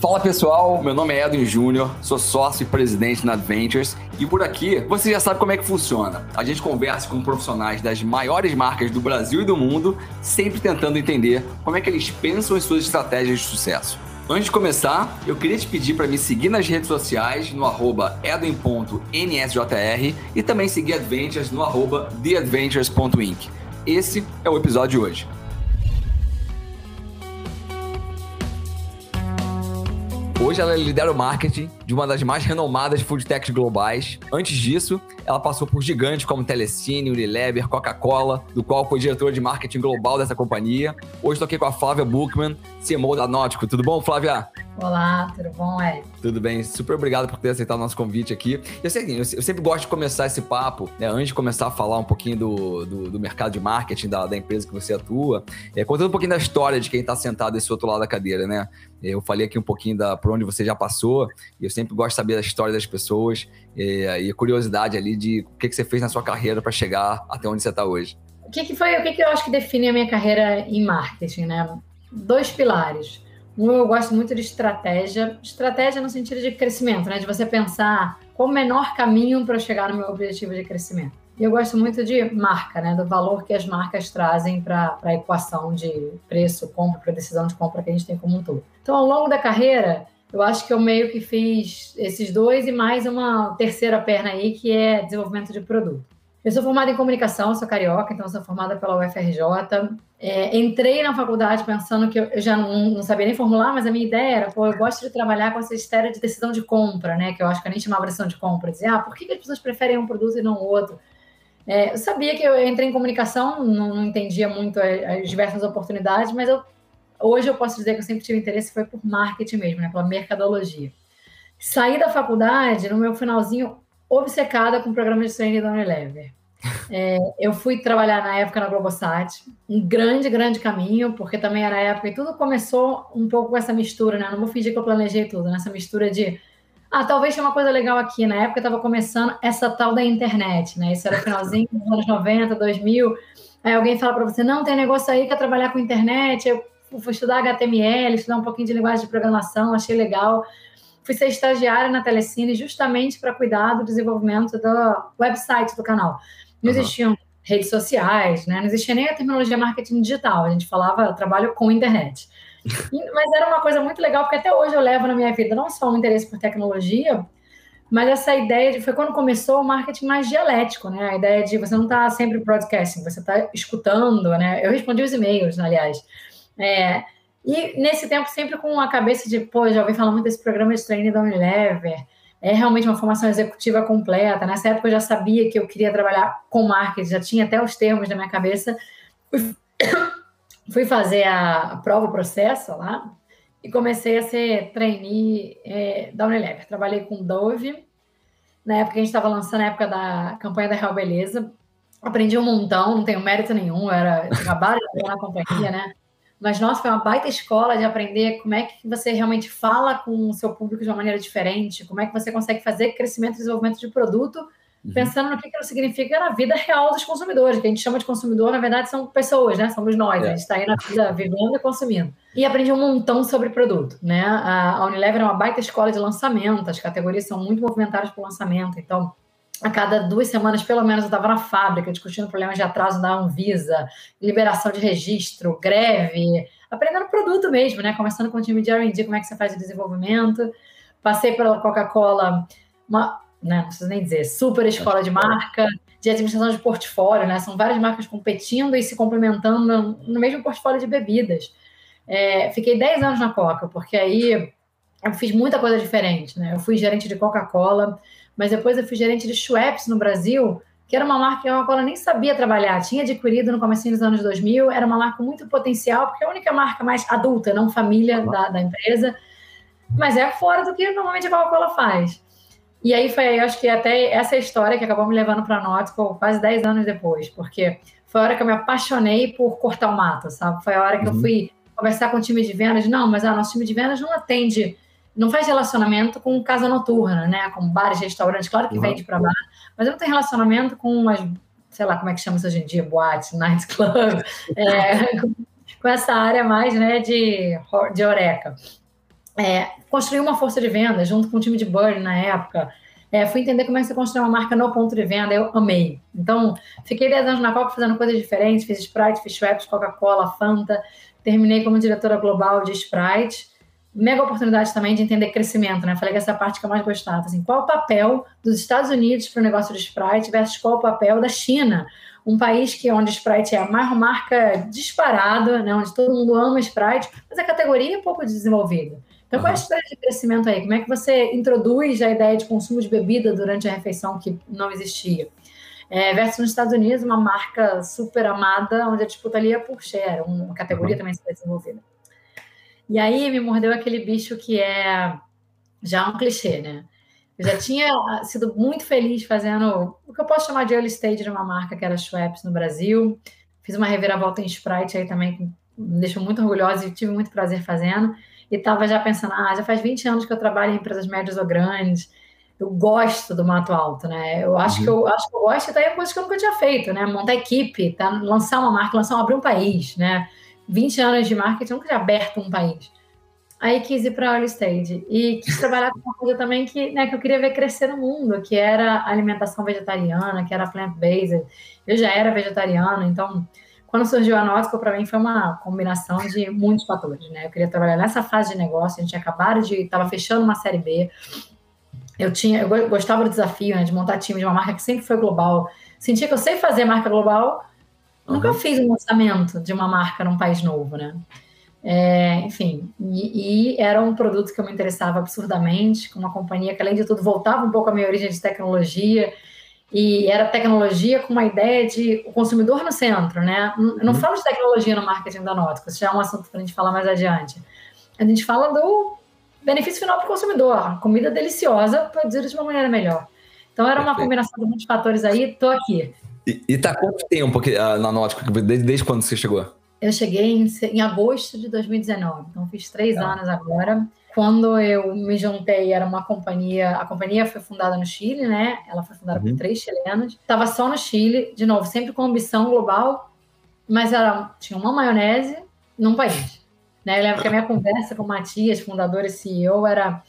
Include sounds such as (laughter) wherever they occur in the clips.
Fala pessoal, meu nome é Edwin Júnior, sou sócio e presidente na Adventures e por aqui você já sabe como é que funciona. A gente conversa com profissionais das maiores marcas do Brasil e do mundo, sempre tentando entender como é que eles pensam em suas estratégias de sucesso. Antes de começar, eu queria te pedir para me seguir nas redes sociais no arroba edwin.nsjr e também seguir Adventures no arroba theadventures.inc. Esse é o episódio de hoje. Hoje ela lidera o marketing de uma das mais renomadas food techs globais. Antes disso, ela passou por gigantes como Telecine, Unilever, Coca-Cola, do qual foi diretora de marketing global dessa companhia. Hoje estou aqui com a Flávia Buchmann, CMO da Nótico. Tudo bom, Flávia? Olá, tudo bom, Ed? Tudo bem, super obrigado por ter aceitado o nosso convite aqui. Eu, sei, eu sempre gosto de começar esse papo, né, antes de começar a falar um pouquinho do, do, do mercado de marketing da, da, empresa que você atua, é, contando um pouquinho da história de quem está sentado desse outro lado da cadeira, né? Eu falei aqui um pouquinho da, por onde você já passou, e eu sempre gosto de saber da história das pessoas e a curiosidade ali de o que, que você fez na sua carreira para chegar até onde você está hoje. O que, que foi, o que, que eu acho que define a minha carreira em marketing, né? Dois pilares. Um, eu gosto muito de estratégia, estratégia no sentido de crescimento, né? De você pensar qual o menor caminho para chegar no meu objetivo de crescimento. E eu gosto muito de marca, né? Do valor que as marcas trazem para a equação de preço, compra, para decisão de compra que a gente tem como um todo. Então, ao longo da carreira, eu acho que eu meio que fiz esses dois e mais uma terceira perna aí, que é desenvolvimento de produto. Eu sou formada em comunicação, sou carioca, então sou formada pela UFRJ. É, entrei na faculdade pensando que eu, já não, não, sabia nem formular, mas a minha ideia era, pô, eu gosto de trabalhar com essa esfera de decisão de compra, né? Que eu acho que eu nem chamava decisão de compra. Dizer, ah, por que, as pessoas preferem um produto e não o outro? É, eu sabia que eu entrei em comunicação, não, não entendia muito as, diversas oportunidades, mas eu, hoje eu posso dizer que eu sempre tive interesse foi por marketing mesmo, né? Pela mercadologia. Saí da faculdade, no meu finalzinho, obcecada com o programa de training da Unilever. É, eu fui trabalhar na época na Globosat, um grande, grande caminho, porque também era a época e tudo começou um pouco com essa mistura, né? Não vou fingir que eu planejei tudo, nessa mistura de ah, talvez tenha uma coisa legal aqui. Na época estava começando essa tal da internet, né? Isso era finalzinho dos anos 90, 2000. Aí alguém fala para você: não, tem negócio aí que é trabalhar com internet. Eu fui estudar HTML, estudar um pouquinho de linguagem de programação, achei legal fui ser estagiária na Telecine justamente para cuidar do desenvolvimento do website do canal. Não uhum. existiam redes sociais, né? não existia nem a terminologia marketing digital, a gente falava trabalho com internet. (laughs) Mas era uma coisa muito legal, porque até hoje eu levo na minha vida não só um interesse por tecnologia, mas essa ideia de, foi quando começou o marketing mais dialético, né? A ideia de você não estar tá sempre broadcasting, você está escutando, né? Eu respondi os e-mails, aliás. É, e nesse tempo, sempre com a cabeça de, pô, já ouvi falar muito desse programa de treino da Unilever, é realmente uma formação executiva completa. Nessa época eu já sabia que eu queria trabalhar com marketing, já tinha até os termos na minha cabeça. Fui, (coughs) fazer a, prova, o processo lá, e comecei a ser trainee é, da Unilever. Trabalhei com Dove, na época a gente estava lançando a época da campanha da Real Beleza. Aprendi um montão, não tenho mérito nenhum, era de na companhia, né? Mas, nossa, foi uma baita escola de aprender como é que você realmente fala com o seu público de uma maneira diferente, como é que você consegue fazer crescimento e desenvolvimento de produto, uhum. pensando no que aquilo significa na vida real dos consumidores, que a gente chama de consumidor, na verdade, são pessoas, né? Somos nós, é. a gente está aí na vida vivendo e consumindo. E aprendi um montão sobre produto, né? A Unilever é uma baita escola de lançamento, as categorias são muito movimentadas por lançamento, então a cada duas semanas, pelo menos, eu estava na fábrica discutindo problemas de atraso da Anvisa, liberação de registro, greve, aprendendo produto mesmo, né? Começando com o time de R&D, como é que você faz o desenvolvimento. Passei pela Coca-Cola, uma, né, não preciso nem dizer, super escola de marca, de administração de portfólio, né? São várias marcas competindo e se complementando no, mesmo portfólio de bebidas. É, fiquei 10 anos na Coca, porque aí eu fiz muita coisa diferente, né? Eu fui gerente de Coca-Cola, mas depois eu fui gerente de Schweppes no Brasil, que era uma marca que a Coca-Cola nem sabia trabalhar, tinha adquirido no começo dos anos 2000, era uma marca com muito potencial, porque é a única marca mais adulta, não família da, da empresa, mas é fora do que normalmente a Coca-Cola faz. E aí foi, eu acho que até essa história que acabou me levando para a Nautical quase 10 anos depois, porque foi a hora que eu me apaixonei por cortar o mato, sabe? Foi a hora que uhum. eu fui conversar com o time de vendas, não, mas ah, nosso time de vendas não atende não faz relacionamento com casa noturna, né? Com bares, restaurantes, claro que uhum. vende para bar, mas eu não tenho relacionamento com as, sei lá, como é que chama isso hoje em dia, boate, (laughs) nightclub, é, com, essa área mais, né, de, de oreca. é, construí uma força de venda junto com o time de Burn na época. É, fui entender como é que você constrói uma marca no ponto de venda, eu amei. Então, fiquei 10 anos na Coca fazendo coisas diferentes, fiz Sprite, fiz Schweppes, Coca-Cola, Fanta, terminei como diretora global de Sprite. Mega oportunidade também de entender crescimento, né? Falei que essa parte que eu mais gostava. Assim, qual o papel dos Estados Unidos para o negócio de Sprite versus qual o papel da China? Um país que onde Sprite é a maior marca disparada, né? onde todo mundo ama Sprite, mas a categoria é pouco desenvolvida. Então, uhum. qual é a estratégia de crescimento aí? Como é que você introduz a ideia de consumo de bebida durante a refeição que não existia? É, versus nos Estados Unidos, uma marca super amada, onde a disputa ali é por share, uma categoria uhum. também super desenvolvida. E aí me mordeu aquele bicho que é já um clichê, né? Eu já tinha sido muito feliz fazendo o que eu posso chamar de early stage de uma marca que era Schweppes no Brasil. Fiz uma reviravolta em Sprite aí também, que me deixou muito orgulhosa e tive muito prazer fazendo e estava já pensando, ah, já faz 20 anos que eu trabalho em empresas médias ou grandes, eu gosto do mato alto, né? Eu acho uhum. que eu acho que eu gosto, e daí é coisa que eu nunca tinha feito, né? Montar equipe, tá? lançar uma marca, lançar abrir um país, né? 20 anos de marketing, nunca tinha aberto um país. Aí quis ir para a early stage e quis trabalhar com uma coisa também que, né, que eu queria ver crescer no mundo, que era alimentação vegetariana, que era plant-based. Eu já era vegetariana, então quando surgiu a Nautical, para mim foi uma combinação de muitos fatores, né? Eu queria trabalhar nessa fase de negócio, a gente acabara de, estava fechando uma série B. Eu tinha, eu gostava do desafio, né, de montar time de uma marca que sempre foi global. Sentia que eu sei fazer marca global, uhum. nunca fiz um lançamento de uma marca num país novo, né? É, enfim, e, e, era um produto que eu me interessava absurdamente, com uma companhia que, além de tudo, voltava um pouco à minha origem de tecnologia, e era tecnologia com uma ideia de o consumidor no centro, né? Eu não uhum. falo de tecnologia no marketing da Nautica, isso já é um assunto para a gente falar mais adiante. A gente fala do benefício final para o consumidor, comida deliciosa produzida de uma maneira melhor. Então era uma combinação de muitos fatores aí, tô aqui. E, e tá quanto tempo aqui, uh, na Nautica? Desde, desde quando você chegou? Eu cheguei em, em agosto de 2019, então fiz três tá. anos agora. Quando eu me juntei, era uma companhia. A companhia foi fundada no Chile, né? Ela foi fundada uhum. por três chilenos. Estava só no Chile, de novo, sempre com ambição global, mas era, tinha uma maionese num país. Né? Eu lembro que a minha conversa com o Matias, fundador e CEO, era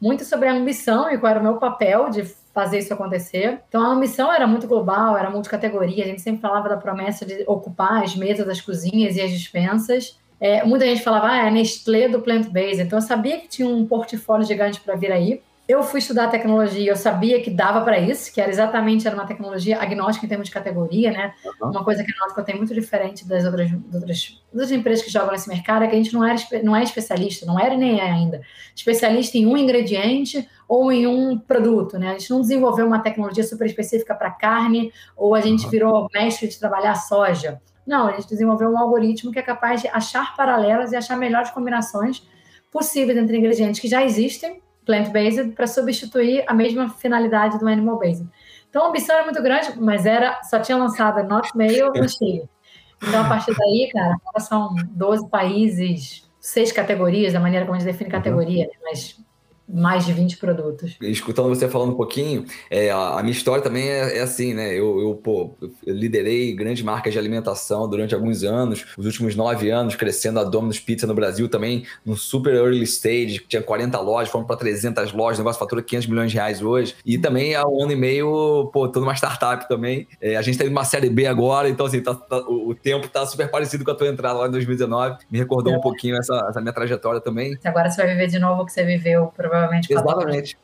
muito sobre a ambição e qual era o meu papel de fazer isso acontecer. Então a ambição era muito global, era multicategoria. A gente sempre falava da promessa de ocupar as mesas das cozinhas e as dispensas. É, muita gente falava, ah, é Nestlé do plant-based. Então, eu sabia que tinha um portfólio gigante para vir aí. Eu fui estudar tecnologia, eu sabia que dava para isso, que era exatamente era uma tecnologia agnóstica em termos de categoria, né? Uhum. Uma coisa que a Nautica tem muito diferente das outras, das outras, empresas que jogam nesse mercado é que a gente não, era, não é especialista, não era nem é ainda. Especialista em um ingrediente ou em um produto, né? A gente não desenvolveu uma tecnologia super específica para carne ou a gente virou mestre de trabalhar soja. Não, a gente desenvolveu um algoritmo que é capaz de achar paralelas e achar melhores combinações possíveis entre ingredientes que já existem, plant-based, para substituir a mesma finalidade do animal-based. Então a ambição era muito grande, mas era só tinha lançado Not Mail no Chile. Então, a partir daí, cara, são 12 países, seis categorias, da maneira como a gente define categoria, né? mas mais de 20 produtos. Escutando você falando um pouquinho, é, a, a, minha história também é, é assim, né? Eu, eu, pô, eu liderei grandes marcas de alimentação durante alguns anos, os últimos nove anos, crescendo a Domino's Pizza no Brasil também, no super early stage, tinha 40 lojas, fomos para 300 lojas, o negócio fatura 500 milhões de reais hoje. E também há um ano e meio, pô, tô numa startup também. É, a gente tá indo uma série B agora, então assim, tá, tá, o, o, tempo tá super parecido com a tua entrada lá em 2019. Me recordou é. um pouquinho essa, essa minha trajetória também. Agora você vai viver de novo o que você viveu, provavelmente provavelmente. Exatamente.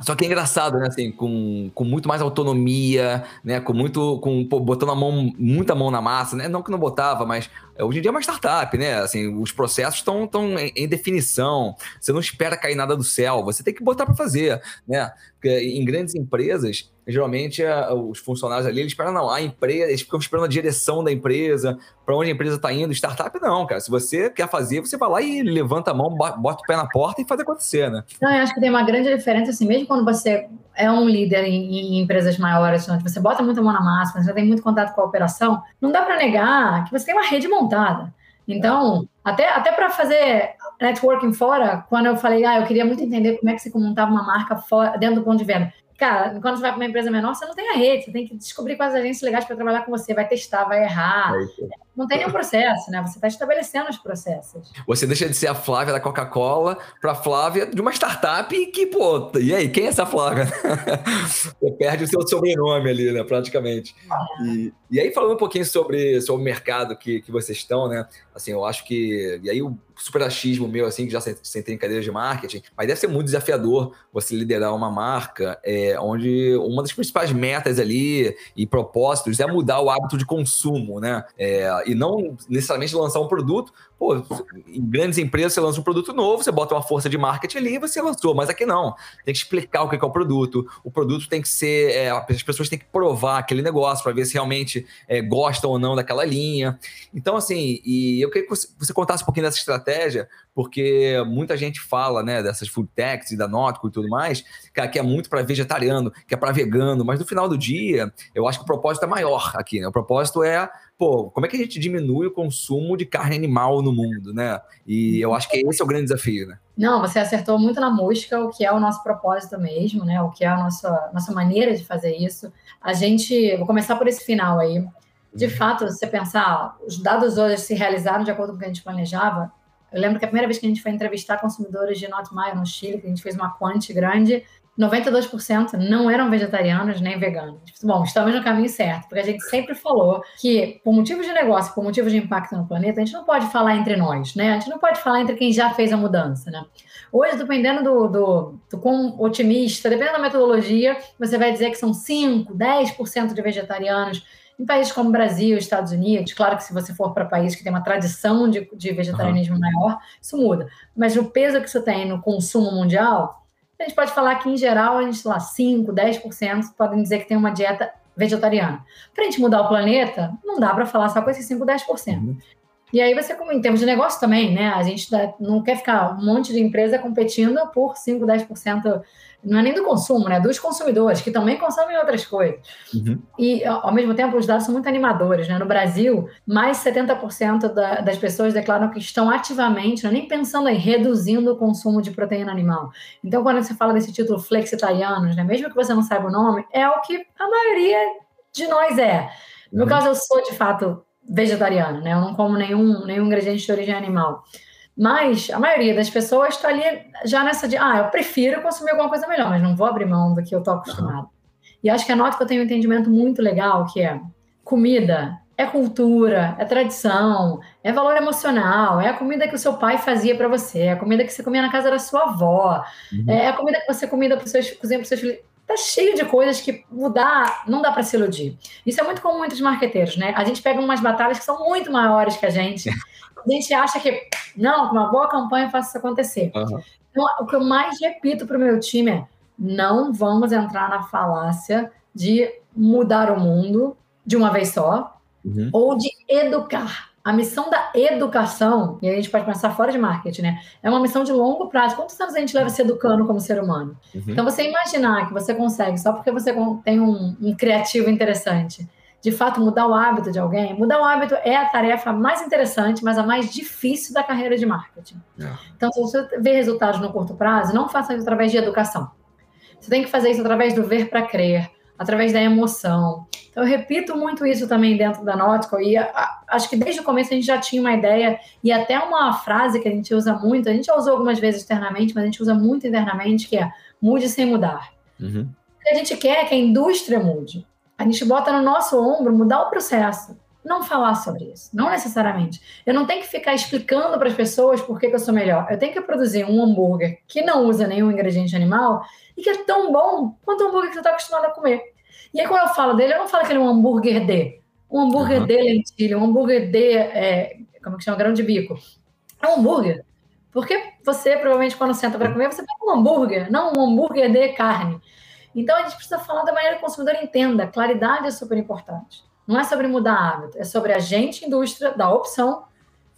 Só que é engraçado, né? Assim, com, com muito mais autonomia, né? Com muito. Com, pô, botando a mão, muita mão na massa, né? Não que não botava, mas é, hoje em dia é uma startup, né? Assim, os processos estão em, em definição. Você não espera cair nada do céu, você tem que botar para fazer, né? Porque em grandes empresas, geralmente os funcionários ali, eles esperam, não, a empresa, eles ficam esperando a direção da empresa, para onde a empresa está indo. Startup não, cara. Se você quer fazer, você vai lá e levanta a mão, bota o pé na porta e faz acontecer, né? Não, eu acho que tem uma grande diferença, assim, mesmo quando você é um líder em, em empresas maiores, onde você bota muita mão na massa, você tem muito contato com a operação, não dá para negar que você tem uma rede montada. Então, até, até para fazer networking fora, quando eu falei, ah, eu queria muito entender como é que você montava uma marca fora, dentro do ponto de venda. Cara, quando você vai para uma empresa menor, você não tem a rede, você tem que descobrir quais agências legais para trabalhar com você, vai testar, vai errar. É não tem nenhum processo, né? Você está estabelecendo os processos. Você deixa de ser a Flávia da Coca-Cola para a Flávia de uma startup que, pô, e aí, quem é essa Flávia? (laughs) Você perde o seu sobrenome ali, né, praticamente. É. E, e aí, falando um pouquinho sobre, sobre o mercado que, que vocês estão, né? Assim, eu acho que. E aí, o super achismo meu, assim, que já sentei em cadeiras de marketing, mas deve ser muito desafiador você liderar uma marca é, onde uma das principais metas ali e propósitos é mudar o hábito de consumo, né? É, e não necessariamente lançar um produto. Pô, em grandes empresas você lança um produto novo, você bota uma força de marketing ali e você lançou, mas aqui não. Tem que explicar o que é o produto, o produto tem que ser. É, as pessoas têm que provar aquele negócio para ver se realmente é, gostam ou não daquela linha. Então, assim, e eu queria que você, contasse um pouquinho dessa estratégia, porque muita gente fala, né, dessas food techs e da Nótico e tudo mais, que é muito para vegetariano, que é para vegano, mas no final do dia, eu acho que o propósito é maior aqui, né? O propósito é, pô, como é que a gente diminui o consumo de carne animal no mundo, né? E eu acho que esse é o grande desafio, né? Não, você acertou muito na mosca, o que é o nosso propósito mesmo, né? O que é a nossa, nossa maneira de fazer isso. A gente, vou começar por esse final aí. De uhum. fato, se você pensar, os dados hoje se realizaram de acordo com o que a gente planejava. Eu lembro que a primeira vez que a gente foi entrevistar consumidores de Not Mayo no Chile, que a gente fez uma quant grande, 92% não eram vegetarianos nem veganos. Bom, estamos no caminho certo, porque a gente sempre falou que, por motivos de negócio, por motivos de impacto no planeta, a gente não pode falar entre nós, né? A gente não pode falar entre quem já fez a mudança, né? Hoje, dependendo do, do, do quão otimista, dependendo da metodologia, você vai dizer que são 5, 10% de vegetarianos em países como Brasil, Estados Unidos, claro que se você for para países que tem uma tradição de, de vegetarianismo uhum. maior, isso muda. Mas o peso que isso tem no consumo mundial, a gente pode falar que, em geral, a gente, lá, 5%, 10% podem dizer que tem uma dieta vegetariana. Para a gente mudar o planeta, não dá para falar só com esses 5%, 10%. Uhum. E aí você, em termos de negócio também, né? A gente não quer ficar um monte de empresa competindo por 5, 10% não é nem do consumo, né? Dos consumidores, que também consomem outras coisas. Uhum. E, ao mesmo tempo, os dados são muito animadores, né? No Brasil, mais 70% da, das pessoas declaram que estão ativamente, não é nem pensando em reduzindo o consumo de proteína animal. Então, quando você fala desse título flexitarianos, né? Mesmo que você não saiba o nome, é o que a maioria de nós é. No uhum. caso, eu sou, de fato, vegetariano, né? Eu não como nenhum, nenhum ingrediente de origem animal. Mas a maioria das pessoas está ali já nessa de, ah, eu prefiro consumir alguma coisa melhor, mas não vou abrir mão do que eu estou acostumado. Uhum. E acho que a nota que eu tenho um entendimento muito legal, que é comida é cultura, é tradição, é valor emocional, é a comida que o seu pai fazia para você, é a comida que você comia na casa da sua avó, uhum. é a comida que você comida para seus, cozinha para seus filhos. Tá cheio de coisas que mudar não dá para se iludir. Isso é muito comum entre os marqueteiros, né? A gente pega umas batalhas que são muito maiores que a gente (laughs) a gente acha que, não, com uma boa campanha eu faço isso acontecer. Uhum. Então, o que eu mais repito para o meu time é: não vamos entrar na falácia de mudar o mundo de uma vez só uhum. ou de educar. A missão da educação, e a gente pode pensar fora de marketing, né? É uma missão de longo prazo. Quantos anos a gente leva se educando como ser humano? Uhum. Então, você imaginar que você consegue, só porque você tem um, um criativo interessante, de fato mudar o hábito de alguém, mudar o hábito é a tarefa mais interessante, mas a mais difícil da carreira de marketing. É. Então, se você vê resultados no curto prazo, não faça isso através de educação. Você tem que fazer isso através do ver para crer, através da emoção. Então, eu repito muito isso também dentro da Nautical e a, a, acho que desde o começo a gente já tinha uma ideia e até uma frase que a gente usa muito, a gente já usou algumas vezes externamente, mas a gente usa muito internamente, que é mude sem mudar. Uhum. O que a gente quer é que a indústria mude. A gente bota no nosso ombro mudar o processo, não falar sobre isso, não necessariamente. Eu não tenho que ficar explicando para as pessoas por que, que eu sou melhor. Eu tenho que produzir um hambúrguer que não usa nenhum ingrediente animal e que é tão bom quanto o hambúrguer que você está acostumado a comer. E aí, quando eu falo dele, eu não falo que ele é um hambúrguer de. Um hambúrguer uhum. de lentilha, um hambúrguer de. É, como que chama? Grão de bico. É um hambúrguer. Porque você, provavelmente, quando senta para comer, você pega um hambúrguer, não um hambúrguer de carne. Então, a gente precisa falar da maneira que o consumidor entenda. Claridade é super importante. Não é sobre mudar hábito, é sobre a gente, indústria, dar opção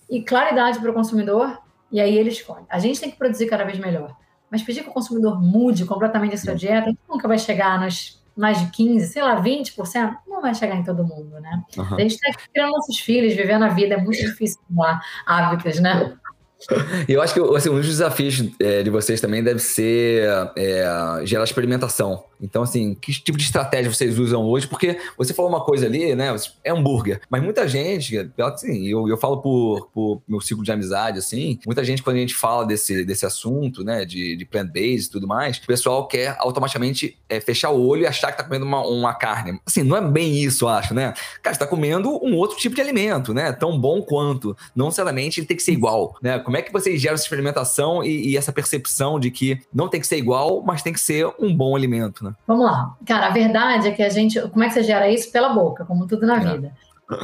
e claridade para o consumidor, e aí ele escolhe. A gente tem que produzir cada vez melhor. Mas pedir que o consumidor mude completamente a sua dieta nunca vai chegar nos mais de 15%, sei lá, 20%, não vai chegar em todo mundo, né? Uhum. A gente está criando nossos filhos, vivendo a vida, é muito difícil mudar hábitos, né? Eu acho que assim, um dos desafios é, de vocês também deve ser é, gerar experimentação. Então, assim, que tipo de estratégia vocês usam hoje? Porque você falou uma coisa ali, né? É hambúrguer. Mas muita gente, assim, eu, eu falo por, por meu ciclo de amizade, assim, muita gente, quando a gente fala desse, desse assunto, né, de, de plant-based e tudo mais, o pessoal quer automaticamente é, fechar o olho e achar que tá comendo uma, uma carne. Assim, não é bem isso, eu acho, né? Cara, você tá comendo um outro tipo de alimento, né? Tão bom quanto. Não necessariamente ele tem que ser igual, né? Como é que vocês geram essa experimentação e, e essa percepção de que não tem que ser igual, mas tem que ser um bom alimento, né? Vamos lá. Cara, a verdade é que a gente. Como é que você gera isso? Pela boca, como tudo na é. vida.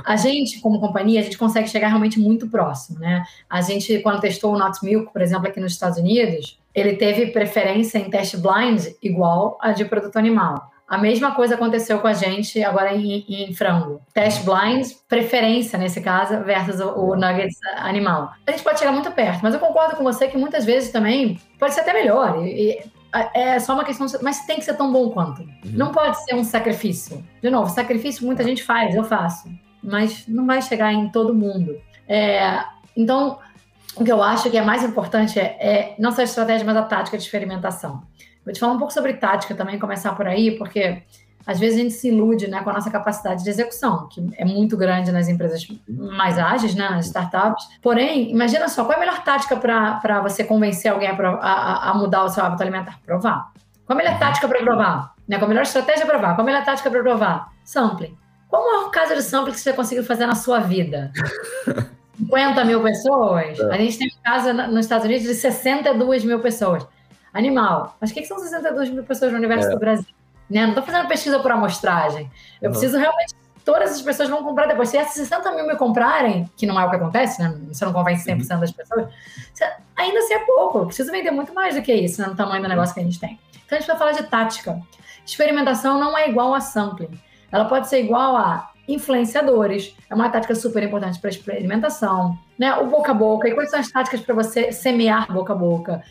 A gente, como companhia, a gente consegue chegar realmente muito próximo, né? A gente, quando testou o Not Milk, por exemplo, aqui nos Estados Unidos, ele teve preferência em teste blind igual a de produto animal. A mesma coisa aconteceu com a gente agora em, em frango. Test blind, preferência nesse caso, versus o, o, nuggets animal. A gente pode chegar muito perto, mas eu concordo com você que muitas vezes também pode ser até melhor. E, e é só uma questão, mas tem que ser tão bom quanto. Uhum. Não pode ser um sacrifício. De novo, sacrifício muita gente faz, eu faço, mas não vai chegar em todo mundo. É, então, o que eu acho que é mais importante é, é não só a estratégia, mas a tática de experimentação. Vou te falar um pouco sobre tática também, começar por aí, porque às vezes a gente se ilude né, com a nossa capacidade de execução, que é muito grande nas empresas mais ágeis, né, nas startups. Porém, imagina só, qual é a melhor tática para você convencer alguém a, a, a, mudar o seu hábito alimentar? Provar. Qual a melhor tática para provar? Né, qual a melhor estratégia para provar? Qual a melhor tática para provar? Sampling. Qual o maior caso de sampling que você conseguiu fazer na sua vida? (laughs) 50 mil pessoas? É. A gente tem um caso nos Estados Unidos de 62 mil pessoas. Animal. Mas o que, são 62 mil pessoas no universo é. do Brasil? Né? Não estou fazendo pesquisa por amostragem. Eu uhum. preciso realmente. Todas as pessoas vão comprar depois. Se essas 60 mil me comprarem, que não é o que acontece, né? Você não convence 100% uhum. das pessoas, ainda assim é pouco. Eu preciso vender muito mais do que isso, né? no tamanho do negócio que a gente tem. Então a gente vai falar de tática. Experimentação não é igual a sampling. Ela pode ser igual a influenciadores. É uma tática super importante para experimentação. Né? O boca a boca. E quais são as táticas para você semear boca a boca?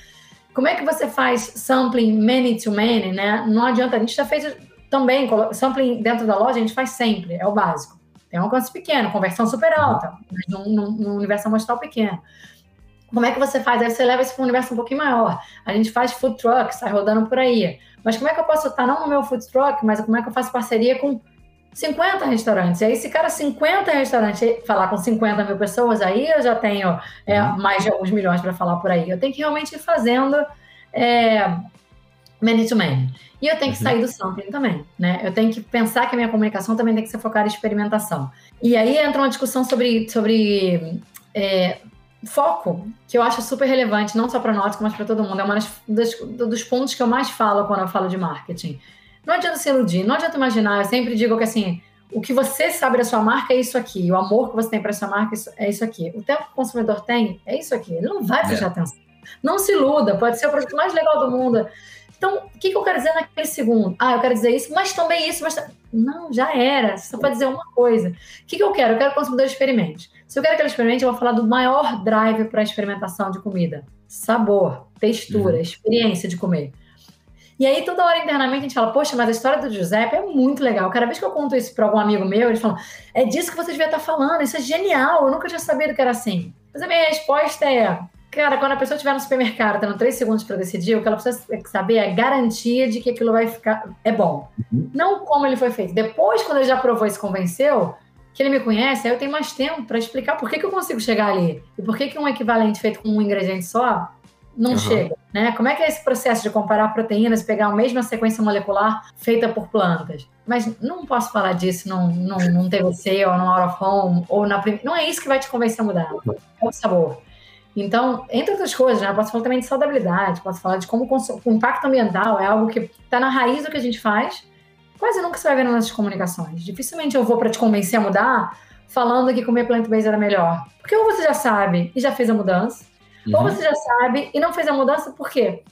Como é que você faz sampling many to many, né? Não adianta, a gente já fez também, sampling dentro da loja, a gente faz sempre, é o básico. Tem um alcance pequeno, conversão super alta, mas num, num, num universo amostral pequeno. Como é que você faz? Aí você leva isso para um universo um pouquinho maior. A gente faz food truck, sai rodando por aí. Mas como é que eu posso estar, não no meu food truck, mas como é que eu faço parceria com 50 restaurantes. E aí, se cara 50 restaurantes falar com 50 mil pessoas, aí eu já tenho é, uhum. mais de alguns milhões para falar por aí. Eu tenho que realmente ir fazendo é, many to many. E eu tenho que uhum. sair do sampling também, né? Eu tenho que pensar que a minha comunicação também tem que ser focada em experimentação. E aí entra uma discussão sobre, sobre é, foco, que eu acho super relevante, não só para nós, mas para todo mundo. É um dos, dos pontos que eu mais falo quando eu falo de marketing. Não adianta se iludir, não adianta imaginar. Eu sempre digo que assim, o que você sabe da sua marca é isso aqui, o amor que você tem para sua marca é isso aqui. O tempo que o consumidor tem é isso aqui. Ele não vai prestar é. atenção. Não se iluda, pode ser o produto mais legal do mundo. Então, o que, que eu quero dizer naquele segundo? Ah, eu quero dizer isso, mas também isso, mas. Não, já era. Você só pode dizer uma coisa. O que, que eu quero? Eu quero que o consumidor experimente. Se eu quero que ele experimente, eu vou falar do maior drive para a experimentação de comida: sabor, textura, uhum. experiência de comer. E aí, toda hora internamente, a gente fala, poxa, mas a história do Giuseppe é muito legal. Cada vez que eu conto isso para algum amigo meu, eles falam, é disso que você devia estar tá falando, isso é genial, eu nunca tinha sabido que era assim. Mas a minha resposta é, cara, quando a pessoa estiver no supermercado, tendo três segundos para decidir, o que ela precisa saber é garantia de que aquilo vai ficar, é bom. Uhum. Não como ele foi feito. Depois, quando ele já provou e se convenceu, que ele me conhece, aí eu tenho mais tempo para explicar por que, que eu consigo chegar ali. E por que, que um equivalente feito com um ingrediente só não uhum. chega, né? Como é que é esse processo de comparar proteínas, pegar a mesma sequência molecular feita por plantas? Mas não posso falar disso num, num, num TVC ou no Out of Home ou na não é isso que vai te convencer a mudar. É o sabor. Então, entre outras coisas, né? Eu posso falar também de saudabilidade, posso falar de como o impacto ambiental é algo que está na raiz do que a gente faz. Quase nunca você vai ver nas nossas comunicações. Dificilmente eu vou para te convencer a mudar falando que comer plant-based era melhor. Porque ou você já sabe e já fez a mudança, Uhum. Ou você já sabe e não fez a mudança, por quê?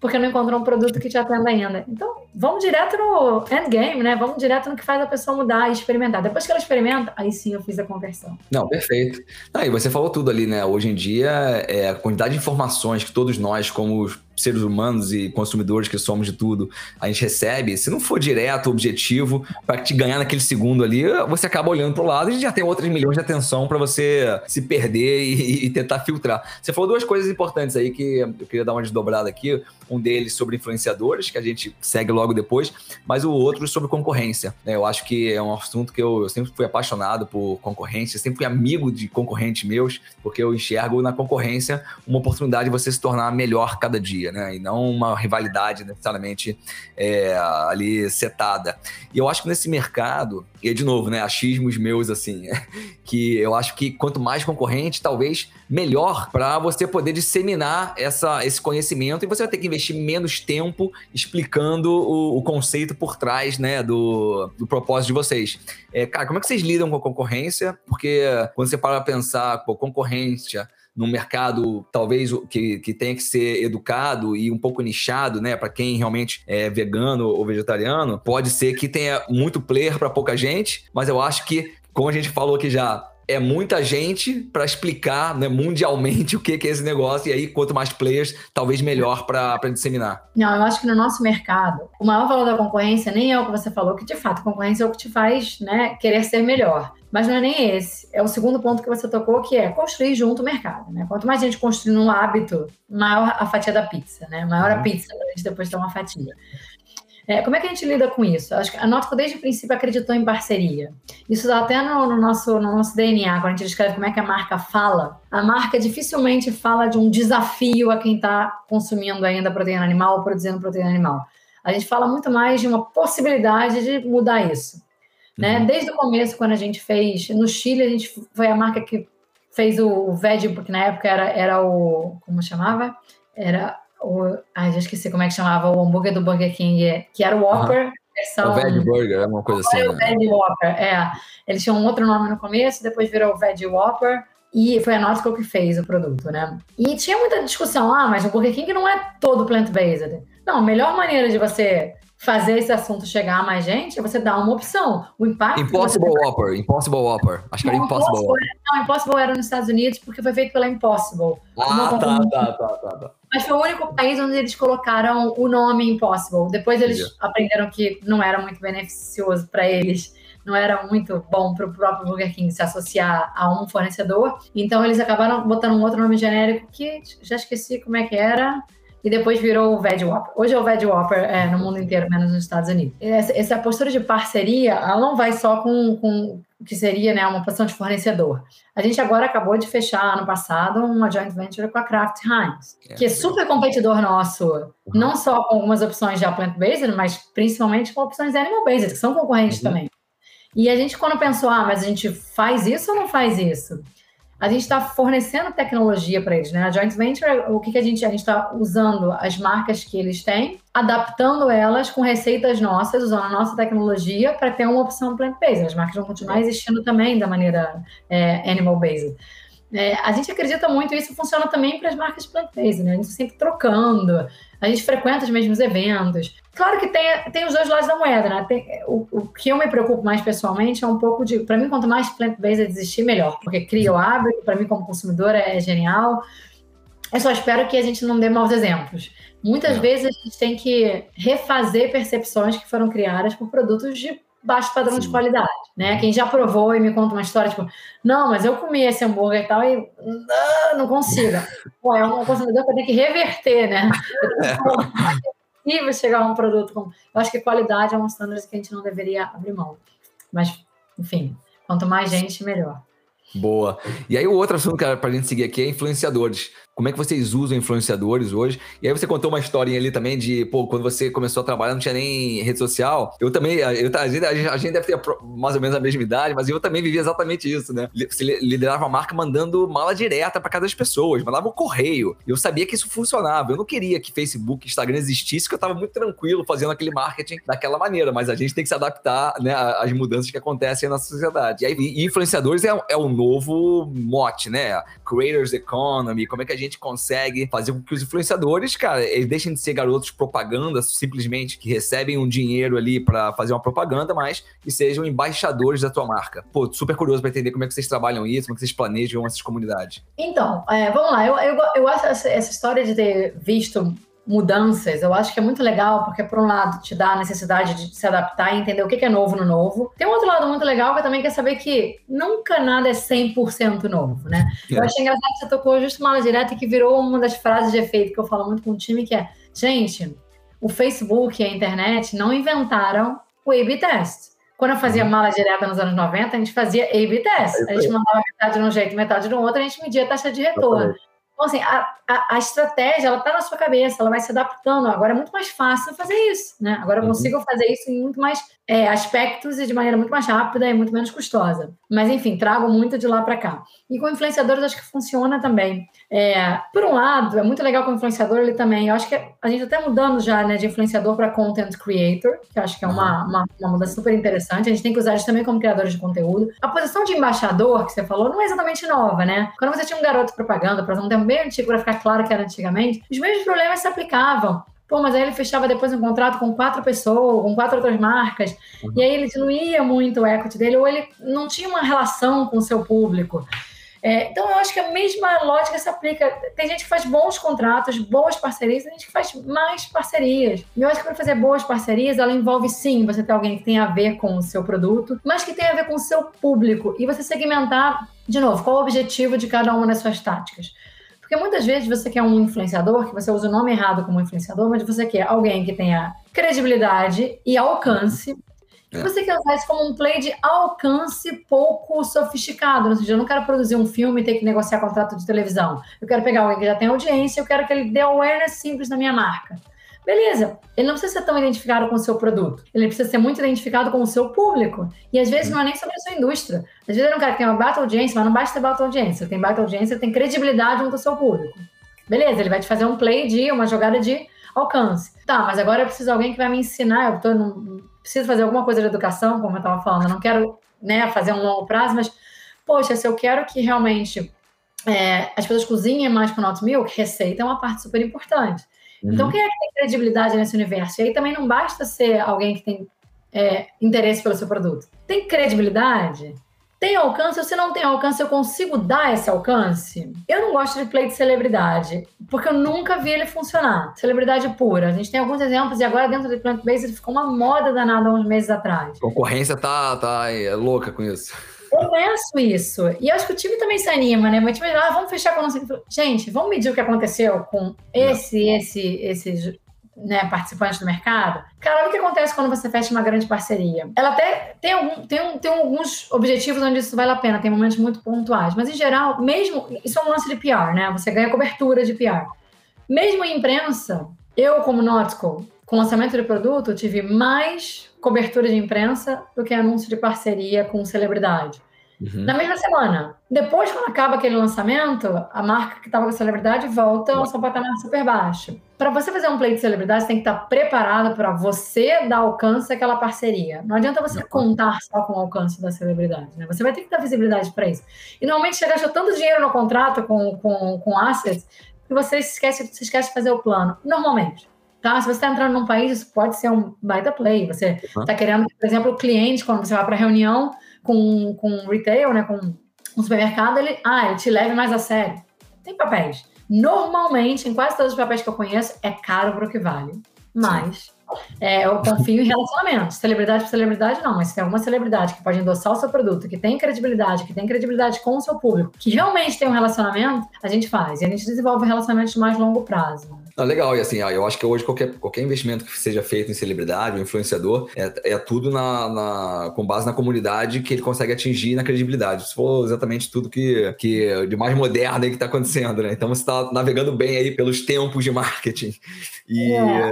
Porque não encontrou um produto que te atenda ainda. Então, vamos direto no endgame, né? Vamos direto no que faz a pessoa mudar e experimentar. Depois que ela experimenta, aí sim eu fiz a conversão. Não, perfeito. Ah, e você falou tudo ali, né? Hoje em dia, é, a quantidade de informações que todos nós, como seres humanos e consumidores que somos de tudo, a gente recebe, se não for direto, objetivo, para te ganhar naquele segundo ali, você acaba olhando para o lado e já tem outras milhões de atenção para você se perder e, e, tentar filtrar. Você falou duas coisas importantes aí que eu queria dar uma desdobrada aqui. Um deles sobre influenciadores, que a gente segue logo depois, mas o outro sobre concorrência. Né? Eu acho que é um assunto que eu, eu sempre fui apaixonado por concorrência, sempre fui amigo de concorrentes meus, porque eu enxergo na concorrência uma oportunidade de você se tornar melhor cada dia, né? E não uma rivalidade necessariamente é, ali setada. E eu acho que nesse mercado, e de novo, né, achismos meus assim, (laughs) que eu acho que quanto mais concorrente, talvez melhor para você poder disseminar essa, esse conhecimento e você vai ter que investir menos tempo explicando o, o conceito por trás, né, do, do propósito de vocês. É, cara, como é que vocês lidam com a concorrência? Porque quando você para pensar, pô, concorrência, num mercado talvez que, que tenha que ser educado e um pouco nichado, né, para quem realmente é vegano ou vegetariano, pode ser que tenha muito player para pouca gente, mas eu acho que, como a gente falou aqui já, é muita gente para explicar né, mundialmente (laughs) o que, que é esse negócio, e aí, quanto mais players, talvez melhor para disseminar. Não, eu acho que no nosso mercado, o maior valor da concorrência nem é o que você falou, que de fato a concorrência é o que te faz né, querer ser melhor. Mas não é nem esse. É o segundo ponto que você tocou, que é construir junto o mercado. Né? Quanto mais gente construindo um hábito, maior a fatia da pizza, né? Maior a uhum. pizza, a gente depois tem uma fatia. É, como é que a gente lida com isso? Acho que a Notco desde o princípio acreditou em parceria. Isso dá até no, no, nosso, no nosso DNA, quando a gente descreve como é que a marca fala. A marca dificilmente fala de um desafio a quem está consumindo ainda proteína animal ou produzindo proteína animal. A gente fala muito mais de uma possibilidade de mudar isso. Né? Uhum. Desde o começo, quando a gente fez, no Chile, a gente foi a marca que fez o veg, porque na época era, era o, como chamava? Era o, ai, já esqueci como é que chamava o hambúrguer do Burger King, que era o Whopper, uhum. versão... O Veg Burger, é uma coisa assim. o né? Veg Whopper, é. Eles tinham um outro nome no começo, depois virou o Veg Whopper, e foi a Nautical que fez o produto, né? E tinha muita discussão, ah, mas o Burger King não é todo plant-based. Não, a melhor maneira de você fazer esse assunto chegar a mais gente é você dar uma opção. O impacto. Impossible você... Whopper. Impossible Whopper. Acho que era Impossible, Whopper. Não, Impossible era nos Estados Unidos porque foi feito pela Impossible. Ah, tá, tá, tá, tá, tá, Mas foi o único país onde eles colocaram o nome Impossible. Depois eles Entendi. aprenderam que não era muito beneficioso para eles. Não era muito bom para o próprio Burger King se associar a um fornecedor. Então eles acabaram botando um outro nome genérico que já esqueci como é que era e depois virou o Veg Whopper. Hoje é o Veg Whopper é, no mundo inteiro, menos nos Estados Unidos. Essa, essa postura de parceria, ela não vai só com, com o que seria né, uma posição de fornecedor. A gente agora acabou de fechar, ano passado, uma joint venture com a Kraft Heinz, é, que é super competidor nosso, uhum. não só com algumas opções já plant-based, mas principalmente com opções animal-based, que são concorrentes uhum. também. E a gente, quando pensou, ah, mas a gente faz isso ou não faz isso? A gente está fornecendo tecnologia para eles, né? A joint venture, o que, que a gente a gente está usando as marcas que eles têm, adaptando elas com receitas nossas, usando a nossa tecnologia para ter uma opção plant-based. As marcas vão continuar existindo também da maneira é, animal-based. É, a gente acredita muito, e isso funciona também para as marcas plant-based, né? A gente está sempre trocando, a gente frequenta os mesmos eventos. Claro que tem, tem os dois lados da moeda, né? Tem, o, o que eu me preocupo mais pessoalmente é um pouco de. Para mim, quanto mais plant-based existir, melhor, porque cria o hábito, para mim, como consumidora, é genial. Eu só espero que a gente não dê maus exemplos. Muitas é. vezes a gente tem que refazer percepções que foram criadas por produtos de baixo padrão Sim. de qualidade, né? Uhum. Quem já provou e me conta uma história, tipo, não, mas eu comi esse hambúrguer e tal e não, não consigo. (laughs) Pô, é um consumidor que eu tenho que reverter, né? (laughs) (laughs) É possível chegar a um produto com... Eu acho que qualidade é um standard que a gente não deveria abrir mão. Mas, enfim, quanto mais gente, melhor. Boa. E aí o outro assunto, cara, pra gente seguir aqui é influenciadores como é que vocês usam influenciadores hoje. E aí você contou uma historinha ali também de, pô, quando você começou a trabalhar não tinha nem rede social. Eu também, eu, a, gente, a gente deve ter mais ou menos a mesma idade, mas eu também vivi exatamente isso, né? Você liderava a marca mandando mala direta para cada das pessoas, mandava o correio. Eu sabia que isso funcionava. Eu não queria que Facebook, Instagram existisse, que eu tava muito tranquilo fazendo aquele marketing daquela maneira, mas a gente tem que se adaptar, né, às mudanças que acontecem na sociedade. E aí, influenciadores é, é o novo mote, né? Creators Economy, como é que a gente gente consegue fazer com que os influenciadores, cara, eles deixem de ser garotos propaganda, simplesmente que recebem um dinheiro ali para fazer uma propaganda, mas que sejam embaixadores da tua marca. Pô, super curioso para entender como é que vocês trabalham isso, como é que vocês planejam essas comunidades. Então, é, vamos lá. Eu, eu, eu acho essa, essa história de ter visto mudanças, eu acho que é muito legal, porque, por um lado, te dá a necessidade de se adaptar e entender o que é novo no novo. Tem um outro lado muito legal que eu também quer saber que nunca nada é 100% novo, né? É. Eu achei engraçado que você tocou justo uma aula direta que virou uma das frases de efeito que eu falo muito com o time, que é, gente, o Facebook e a internet não inventaram o A-B test. Quando eu fazia uhum. mala direta nos anos 90, a gente fazia A-B test. A gente mandava metade de um jeito, metade do outro, a gente media a taxa de retorno. Então, assim, a, a, a estratégia, ela está na sua cabeça, ela vai se adaptando. Agora é muito mais fácil fazer isso, né? Agora eu uhum. consigo fazer isso em muito mais é, aspectos e de maneira muito mais rápida e muito menos custosa. Mas, enfim, trago muito de lá para cá. E com influenciadores, acho que funciona também. É, por um lado, é muito legal com influenciador, ele também. Eu acho que a gente até mudando já né, de influenciador para content creator, que eu acho que é uma, uma, uma, mudança super interessante. A gente tem que usar isso também como criadores de conteúdo. A posição de embaixador, que você falou, não é exatamente nova, né? Quando você tinha um garoto propaganda, para um tempo bem antigo, para ficar claro que era antigamente, os mesmos problemas se aplicavam. Pô, mas aí ele fechava depois um contrato com quatro pessoas, com quatro outras marcas, uhum. e aí ele diluía muito o equity dele, ou ele não tinha uma relação com o seu público. É, então, eu acho que a mesma lógica se aplica. Tem gente que faz bons contratos, boas parcerias, tem gente que faz mais parcerias. E eu acho que para fazer boas parcerias, ela envolve sim você ter alguém que tem a ver com o seu produto, mas que tem a ver com o seu público. E você segmentar, de novo, qual o objetivo de cada uma das suas táticas. Porque muitas vezes você quer um influenciador, que você usa o nome errado como influenciador, mas você quer alguém que tenha credibilidade e alcance. É. Você quer usar isso como um play de alcance pouco sofisticado. Ou seja, eu não quero produzir um filme e ter que negociar contrato de televisão. Eu quero pegar alguém que já tem audiência, eu quero que ele dê awareness simples na minha marca. Beleza, ele não precisa ser tão identificado com o seu produto, ele precisa ser muito identificado com o seu público. E às vezes não é nem sobre a sua indústria. Às vezes ele é um cara que tem uma baixa audiência, mas não basta ter baixa audiência. Tem baixa audiência, tem credibilidade junto ao seu público. Beleza, ele vai te fazer um play de, uma jogada de alcance. Tá, mas agora eu preciso de alguém que vai me ensinar, eu tô no, preciso fazer alguma coisa de educação, como eu estava falando, eu não quero né, fazer um longo prazo, mas, poxa, se eu quero que realmente é, as pessoas cozinhem mais com o Not Milk, receita é uma parte super importante. Então, uhum. Então, quem é que tem credibilidade nesse universo? E aí também não basta ser alguém que tem é, interesse pelo seu produto. Tem credibilidade? Tem alcance? Se não tem alcance, eu consigo dar esse alcance? Eu não gosto de play de celebridade, porque eu nunca vi ele funcionar. Celebridade pura. A gente tem alguns exemplos, e agora dentro do plant-based ficou uma moda danada há uns meses atrás. A concorrência tá, tá é, louca com isso. Eu isso. E acho que o time também se anima, né? Meu time, ah, vamos fechar com a nossa. Gente, vamos medir o que aconteceu com esse, esse, esses né, participantes do mercado. Cara, olha o que acontece quando você fecha uma grande parceria. Ela até tem, algum, tem, um, tem alguns objetivos onde isso vale a pena, tem momentos muito pontuais. Mas, em geral, mesmo. Isso é um lance de PR, né? Você ganha cobertura de PR. Mesmo em imprensa, eu, como Nautical, com lançamento de produto, tive mais cobertura de imprensa do que anúncio de parceria com celebridade. Uhum. Na mesma semana. Depois, quando acaba aquele lançamento, a marca que estava com a celebridade volta ao seu patamar super baixo. Para você fazer um play de celebridade, você tem que estar preparado para você dar alcance àquela parceria. Não adianta você contar só com o alcance da celebridade, né? Você vai ter que dar visibilidade para isso. E normalmente você gasta tanto dinheiro no contrato com, com, com assets que você esquece, você esquece de fazer o plano. Normalmente. Tá? Se você está entrando num país, isso pode ser um baita play. Você está querendo, por exemplo, o cliente, quando você vai para reunião com, com retail, né, com um supermercado, ele, ah, ele te leve mais a sério. Tem papéis. Normalmente, em quase todos os papéis que eu conheço, é caro para o que vale. Mas é, eu confio em relacionamentos. Celebridade por celebridade, não, mas se tem alguma celebridade que pode endossar o seu produto, que tem credibilidade, que tem credibilidade com o seu público, que realmente tem um relacionamento, a gente faz. E a gente desenvolve relacionamentos de mais longo prazo. Ah, legal, e assim, eu acho que hoje qualquer, qualquer investimento que seja feito em celebridade ou influenciador é, é tudo na, na, com base na comunidade que ele consegue atingir na credibilidade. Se for exatamente tudo que, que de mais moderno aí que está acontecendo, né? Então você está navegando bem aí pelos tempos de marketing. E, é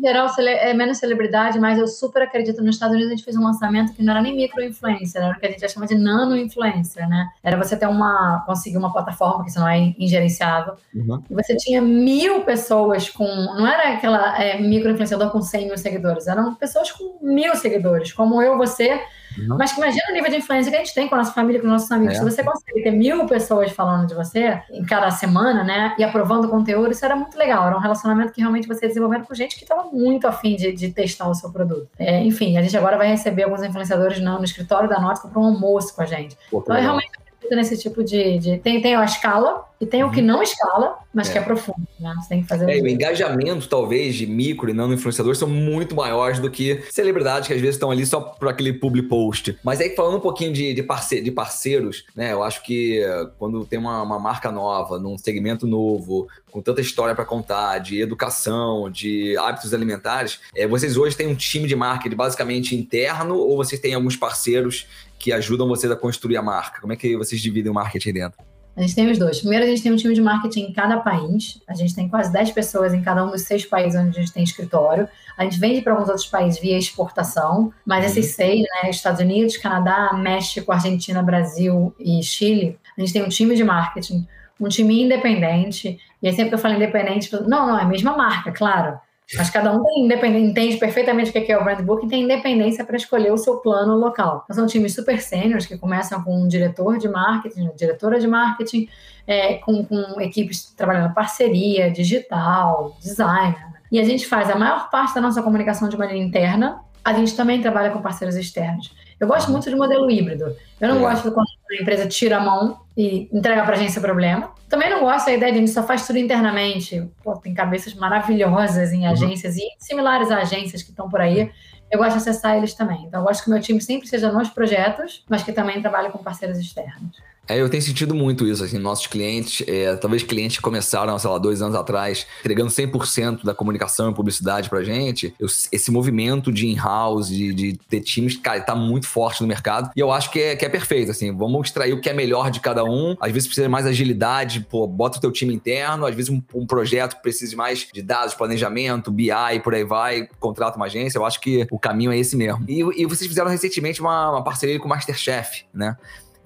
geral, é menos celebridade, mas eu super acredito. Nos Estados Unidos, a gente fez um lançamento que não era nem micro-influencer, era o que a gente chama de nano-influencer, né? Era você ter uma, conseguir uma plataforma, que isso não é ingerenciável, uhum. e você tinha mil pessoas com, não era aquela é, micro-influenciador com 100 mil seguidores, eram pessoas com mil seguidores, como eu, você, Uhum. Mas que imagina o nível de influência que a gente tem com a nossa família, com os nossos amigos. É. Se você consegue ter mil pessoas falando de você em cada semana, né? E aprovando conteúdo, isso era muito legal. Era um relacionamento que realmente você desenvolvendo com gente que estava muito afim de, de testar o seu produto. É, enfim, a gente agora vai receber alguns influenciadores no, no escritório da Nótica para um almoço com a gente. Pô, então, é realmente nesse tipo de, de. Tem, tem a escala, e tem o que uhum. não escala, mas é. que é profundo, né? Você tem que fazer. É, o engajamento, talvez, de micro e não influenciadores são muito maiores do que celebridades que às vezes estão ali só por aquele public post. Mas aí, falando um pouquinho de, de, parce de parceiros, né? Eu acho que quando tem uma, uma marca nova, num segmento novo, com tanta história para contar, de educação, de hábitos alimentares, é, vocês hoje têm um time de marketing basicamente interno ou vocês têm alguns parceiros que ajudam vocês a construir a marca? Como é que vocês dividem o marketing dentro? A gente tem os dois. Primeiro, a gente tem um time de marketing em cada país. A gente tem quase 10 pessoas em cada um dos seis países onde a gente tem escritório. A gente vende para alguns outros países via exportação, mas uhum. esses seis, né, Estados Unidos, Canadá, México, Argentina, Brasil e Chile, a gente tem um time de marketing, um time independente. E aí, sempre que eu falo independente, não, não, é a mesma marca, claro. Mas cada um tem entende perfeitamente o que é o brand book e tem independência para escolher o seu plano local. Então, são times super sêniores que começam com um diretor de marketing, diretora de marketing, é, com, com equipes trabalhando parceria, digital, design. E a gente faz a maior parte da nossa comunicação de maneira interna. A gente também trabalha com parceiros externos. Eu gosto muito de modelo híbrido. Eu não é. gosto quando a empresa tira a mão e entrega para a agência o problema. Também não gosto da ideia de a gente só faz tudo internamente. Pô, tem cabeças maravilhosas em uhum. agências uhum. e similares a agências que estão por aí. Eu gosto de acessar eles também. Então, eu gosto que o meu time sempre seja nos projetos, mas que também trabalhe com parceiros externos. É, eu tenho sentido muito isso, assim, nossos clientes, é, talvez clientes que começaram, sei lá, dois anos atrás, entregando 100% da comunicação e publicidade pra gente, eu, esse movimento de in-house, de, de, ter times, cara, tá muito forte no mercado, e eu acho que é, que é perfeito, assim, vamos extrair o que é melhor de cada um, às vezes precisa de mais agilidade, pô, bota o teu time interno, às vezes um, um projeto que precisa mais de dados, planejamento, BI, por aí vai, contrata uma agência, eu acho que o caminho é esse mesmo. E, e vocês fizeram recentemente uma, uma parceria com o Masterchef, né?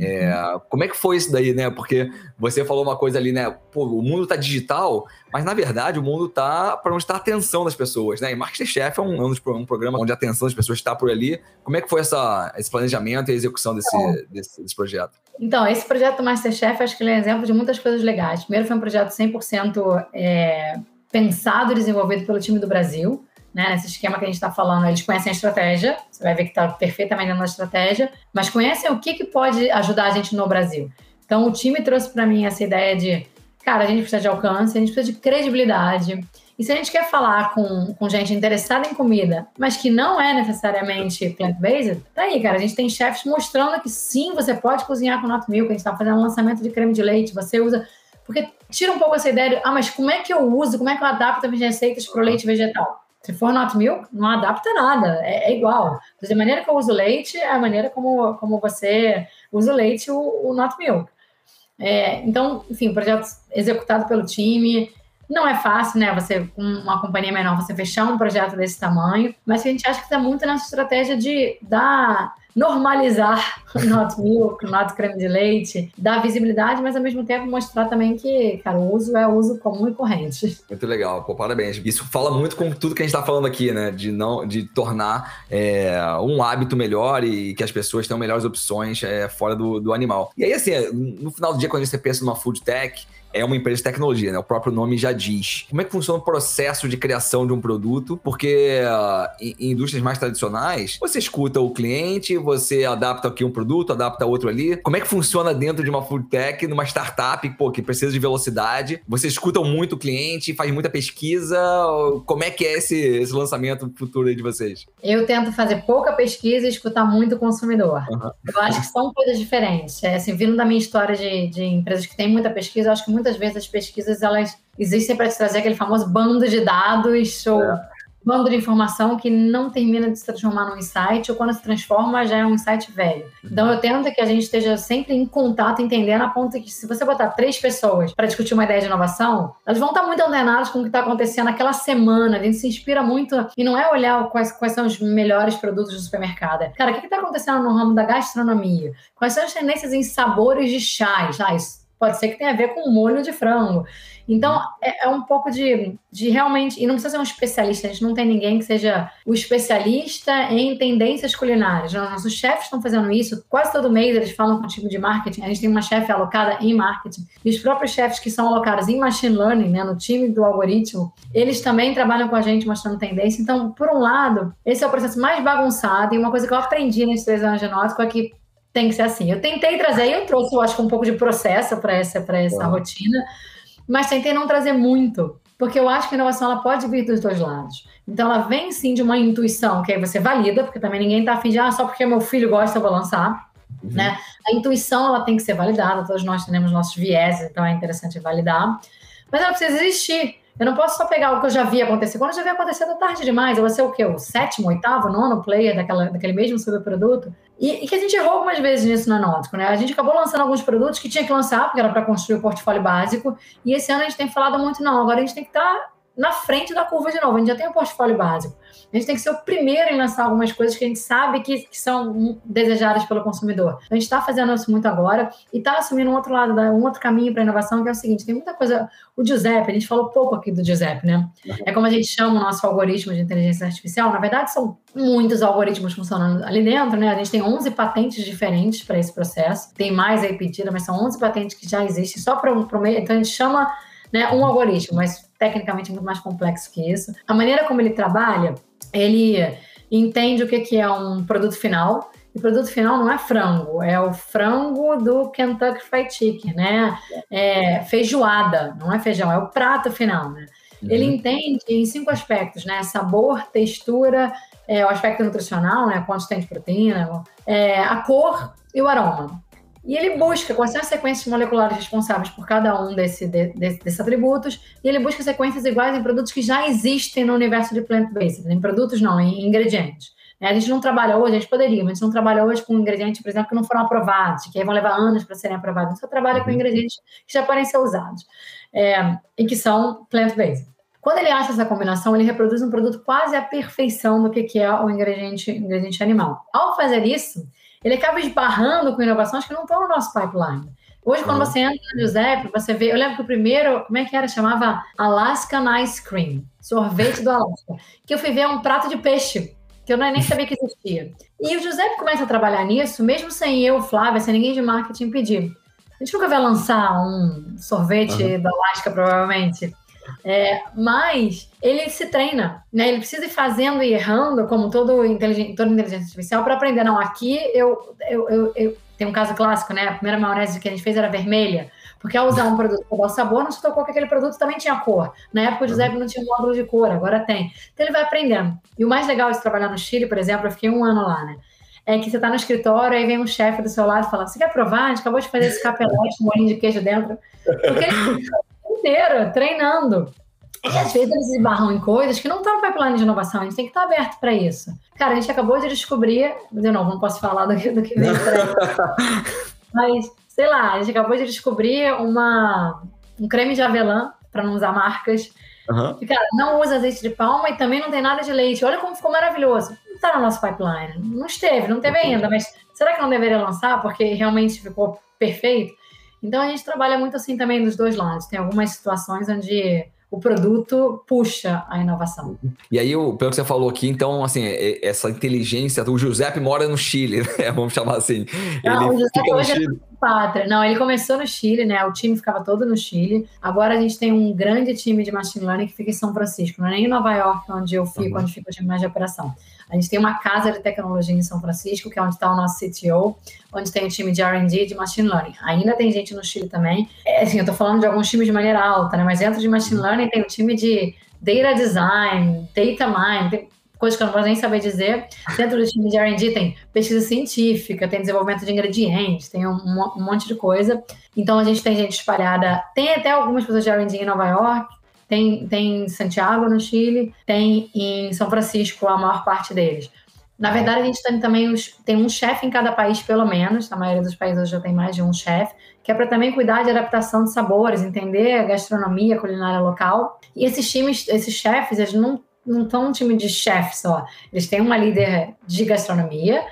É, como é que foi isso daí, né? Porque você falou uma coisa ali, né? Pô, o mundo tá digital, mas na verdade o mundo tá para onde está a atenção das pessoas, né? E Masterchef é um, um, programa onde a atenção das pessoas está por ali. Como é que foi essa, esse planejamento e a execução desse, então, desse, desse, projeto? Então, esse projeto Masterchef, acho que ele é exemplo de muitas coisas legais. Primeiro, foi um projeto 100% é, pensado e desenvolvido pelo time do Brasil né, nesse esquema que a gente está falando, eles conhecem a estratégia, você vai ver que está perfeitamente na estratégia, mas conhecem o que, que pode ajudar a gente no Brasil. Então, o time trouxe para mim essa ideia de, cara, a gente precisa de alcance, a gente precisa de credibilidade. E se a gente quer falar com, com gente interessada em comida, mas que não é necessariamente plant-based, tá aí, cara. A gente tem chefes mostrando que sim, você pode cozinhar com nut milk. A gente está fazendo um lançamento de creme de leite, você usa. Porque tira um pouco essa ideia de, ah, mas como é que eu uso, como é que eu adapto as receitas para o leite vegetal? Se for not milk, não adapta nada, é, é igual. Então, a maneira que eu uso leite é a maneira como, como você usa o leite, o, o not milk. É, então, enfim, projeto executado pelo time. Não é fácil, né? Você, com uma companhia menor, você fechar um projeto desse tamanho, mas a gente acha que está muito nessa estratégia de dar normalizar (laughs) o not milk, o not creme de leite, dar visibilidade, mas ao mesmo tempo mostrar também que, cara, o uso é uso comum e corrente. (laughs) Muito legal, pô, parabéns. Isso fala muito com tudo que a gente está falando aqui, né? De não, de tornar é, um hábito melhor e que as pessoas tenham melhores opções é, fora do, do animal. E aí, assim, no final do dia, quando você pensa numa food tech, é uma empresa de tecnologia, né? O próprio nome já diz. Como é que funciona o processo de criação de um produto? Porque uh, em, em, indústrias mais tradicionais, você escuta o cliente, você adapta aqui um produto, adapta outro ali. Como é que funciona dentro de uma food tech, numa startup, pô, que precisa de velocidade? Você escuta muito o cliente, faz muita pesquisa. Como é que é esse, esse lançamento futuro aí de vocês? Eu tento fazer pouca pesquisa e escutar muito o consumidor. Uhum. Eu acho que são coisas diferentes. É, assim, vindo da minha história de, de empresas que têm muita pesquisa, eu acho que muito muitas vezes as pesquisas elas existem para te trazer aquele famoso bando de dados ou é. bando de informação que não termina de se transformar num insight ou quando se transforma já é um insight velho. Então eu tento que a gente esteja sempre em contato, entendendo a ponto que se você botar três pessoas para discutir uma ideia de inovação, elas vão estar muito antenadas com o que está acontecendo naquela semana. A gente se inspira muito e não é olhar quais, quais são os melhores produtos do supermercado. Cara, o que está acontecendo no ramo da gastronomia? Quais são as tendências em sabores de chás? Ah, isso pode ser que tenha a ver com molho de frango. Então, é, é, um pouco de, de realmente. E não precisa ser um especialista, a gente não tem ninguém que seja o especialista em tendências culinárias. Nossos chefes estão fazendo isso, quase todo mês eles falam com o time de marketing. A gente tem uma chefe alocada em marketing. E os próprios chefes que são alocados em machine learning, né, no time do algoritmo, eles também trabalham com a gente mostrando tendência. Então, por um lado, esse é o processo mais bagunçado. E uma coisa que eu aprendi nesses três anos de Nótico é que tem que ser assim. Eu tentei trazer, eu trouxe, eu acho que um pouco de processo para essa, essa rotina, mas tentei não trazer muito, porque eu acho que a inovação ela pode vir dos dois lados. Então ela vem sim de uma intuição, que aí você valida, porque também ninguém está afim de, ah, só porque meu filho gosta eu vou lançar. Uhum. Né? A intuição ela tem que ser validada, todos nós temos nossos vieses, então é interessante validar, mas ela precisa existir. Eu não posso só pegar o que eu já vi acontecer. Quando eu já vi acontecer, é tarde demais. Eu vou ser o quê? O sétimo, oitavo, nono player daquela, daquele mesmo subproduto? E, e que a gente errou algumas vezes nisso na Nótico, né? A gente acabou lançando alguns produtos que tinha que lançar, porque era para construir o portfólio básico. E esse ano a gente tem falado muito, não, agora a gente tem que estar tá na frente da curva de novo. A gente já tem um portfólio básico. A gente tem que ser o primeiro em lançar algumas coisas que a gente sabe que, que são desejadas pelo consumidor. A gente está fazendo isso muito agora e está assumindo um outro lado, um outro caminho para inovação, que é o seguinte: tem muita coisa. O Giuseppe, a gente falou pouco aqui do Giuseppe, né? É como a gente chama o nosso algoritmo de inteligência artificial. Na verdade, são muitos algoritmos funcionando ali dentro, né? A gente tem 11 patentes diferentes para esse processo. Tem mais aí pedida, mas são 11 patentes que já existem só para o meio. Então a gente chama né, um algoritmo, mas tecnicamente muito mais complexo que isso. A maneira como ele trabalha, ele entende o que é um produto final. E o produto final não é frango, é o frango do Kentucky Fried Chicken, né? É feijoada, não é feijão, é o prato final, né? Uhum. Ele entende em cinco aspectos, né? Sabor, textura, é, o aspecto nutricional, né? Quanto tem de proteína, é, a cor e o aroma. E ele busca quais são as sequências moleculares responsáveis por cada um desse, de, de, desses atributos, e ele busca sequências iguais em produtos que já existem no universo de plant-based, em produtos não, em ingredientes. É, a gente não trabalha hoje, a gente poderia, mas a gente não trabalha hoje com ingredientes, por exemplo, que não foram aprovados, que vão levar anos para serem aprovados. A gente só trabalha com uhum. ingredientes que já podem ser usados é, e que são plant-based. Quando ele acha essa combinação, ele reproduz um produto quase à perfeição do que é o ingrediente, ingrediente animal. Ao fazer isso, ele acaba esbarrando com inovações que não estão no nosso pipeline. Hoje, quando uhum. você entra no Giuseppe, você vê. Eu lembro que o primeiro, como é que era? Chamava Alaskan Ice Cream, sorvete do Alasca. Que eu fui ver um prato de peixe, que eu nem sabia que existia. E o Giuseppe começa a trabalhar nisso, mesmo sem eu, Flávia, sem ninguém de marketing pedir. A gente nunca vai lançar um sorvete uhum. do Alasca, provavelmente. É, mas ele se treina, né? Ele precisa ir fazendo e errando, como todo inteligente, toda inteligência artificial, para aprender. Não, aqui eu, eu, eu, eu, Tem um caso clássico, né? A primeira maionese que a gente fez era vermelha, porque ao usar um produto para dar sabor, não se tocou que aquele produto também tinha cor. Na época, o Giuseppe não tinha um módulo de cor, agora tem. Então, ele vai aprendendo. E o mais legal de trabalhar no Chile, por exemplo, eu fiquei um ano lá, né? É que você está no escritório, aí vem um chefe do seu lado e fala: Você quer provar? A gente acabou de fazer esse capelote com molinho de queijo dentro. Porque ele inteiro treinando. E às vezes eles esbarram em coisas que não estão no pipeline de inovação, a gente tem que estar aberto para isso. Cara, a gente acabou de descobrir, de novo, não posso falar do que, do que vem (laughs) mas, sei lá, a gente acabou de descobrir uma, um creme de avelã, para não usar marcas. Uhum. E, cara, não usa azeite de palma e também não tem nada de leite. Olha como ficou maravilhoso. Não está no nosso pipeline. Não esteve, não teve ainda, mas será que não deveria lançar porque realmente ficou perfeito? Então a gente trabalha muito assim também dos dois lados. Tem algumas situações onde o produto puxa a inovação. E aí, pelo que você falou aqui, então, assim, essa inteligência, o Giuseppe mora no Chile, (laughs) né? vamos chamar assim. Não, ele o Giuseppe hoje é é pátria. Não, ele começou no Chile, né? O time ficava todo no Chile. Agora a gente tem um grande time de machine learning que fica em São Francisco, não é nem em Nova York, onde eu fico, uhum. onde fica o time mais de operação. A gente tem uma casa de tecnologia em São Francisco, que é onde está o nosso CTO, onde tem o time de R&D de Machine Learning. Ainda tem gente no Chile também. É, assim, eu estou falando de alguns times de maneira alta, né? Mas dentro de Machine. Learning tem o time de Data Design, Data Mine, tem coisas que eu não vou nem saber dizer. Dentro do time de R&D tem pesquisa científica, tem desenvolvimento de ingredientes, tem um, um monte de coisa. Então, a gente tem gente espalhada. Tem até algumas pessoas de R&D em Nova York, tem, tem em Santiago, no Chile, tem em São Francisco, a maior parte deles. Na verdade, a gente tem também os, tem um chefe em cada país, pelo menos, na maioria dos países já tem mais de um chefe, que é para também cuidar de adaptação de sabores, entender a gastronomia, a culinária local. E esses times, esses chefes, eles não não estão um time de chefe só. Eles têm uma líder de gastronomia,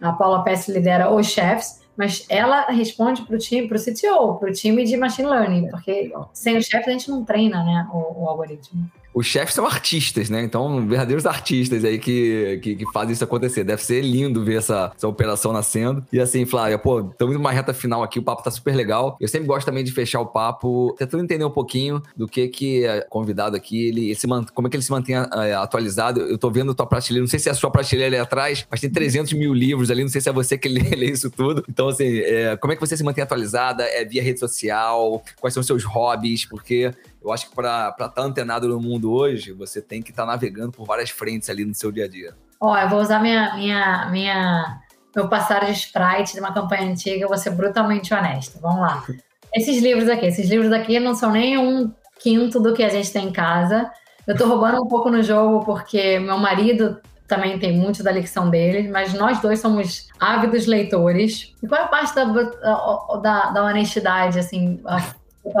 a Paula Pess lidera os chefes, mas ela responde para o time, para o CTO, para o time de machine learning, porque sem os chefes a gente não treina né, o, o algoritmo. Os chefes são artistas, né? Então, verdadeiros artistas aí que, que, que, fazem isso acontecer. Deve ser lindo ver essa, essa operação nascendo. E assim, Flávia, pô, estamos indo uma reta final aqui, o papo tá super legal. Eu sempre gosto também de fechar o papo, tentando entender um pouquinho do que que é convidado aqui, ele, ele como é que ele se mantém é, atualizado. Eu tô vendo tua prateleira, não sei se é a sua prateleira ali atrás, mas tem 300 mil livros ali, não sei se é você que lê, (laughs) lê isso tudo. Então, assim, é, como é que você se mantém atualizada? É via rede social? Quais são os seus hobbies? Porque eu acho que para estar tá antenado no mundo hoje, você tem que estar tá navegando por várias frentes ali no seu dia a dia. Ó, eu vou usar minha, minha, minha, meu passar de sprite de uma campanha antiga, eu vou ser brutalmente honesta. Vamos lá. (laughs) Esses livros aqui, esses livros aqui não são nem um quinto do que a gente tem em casa. Eu tô roubando um pouco no jogo porque meu marido também tem muito da lecção dele, mas nós dois somos ávidos leitores. E qual é a parte da, da, da honestidade, assim, a,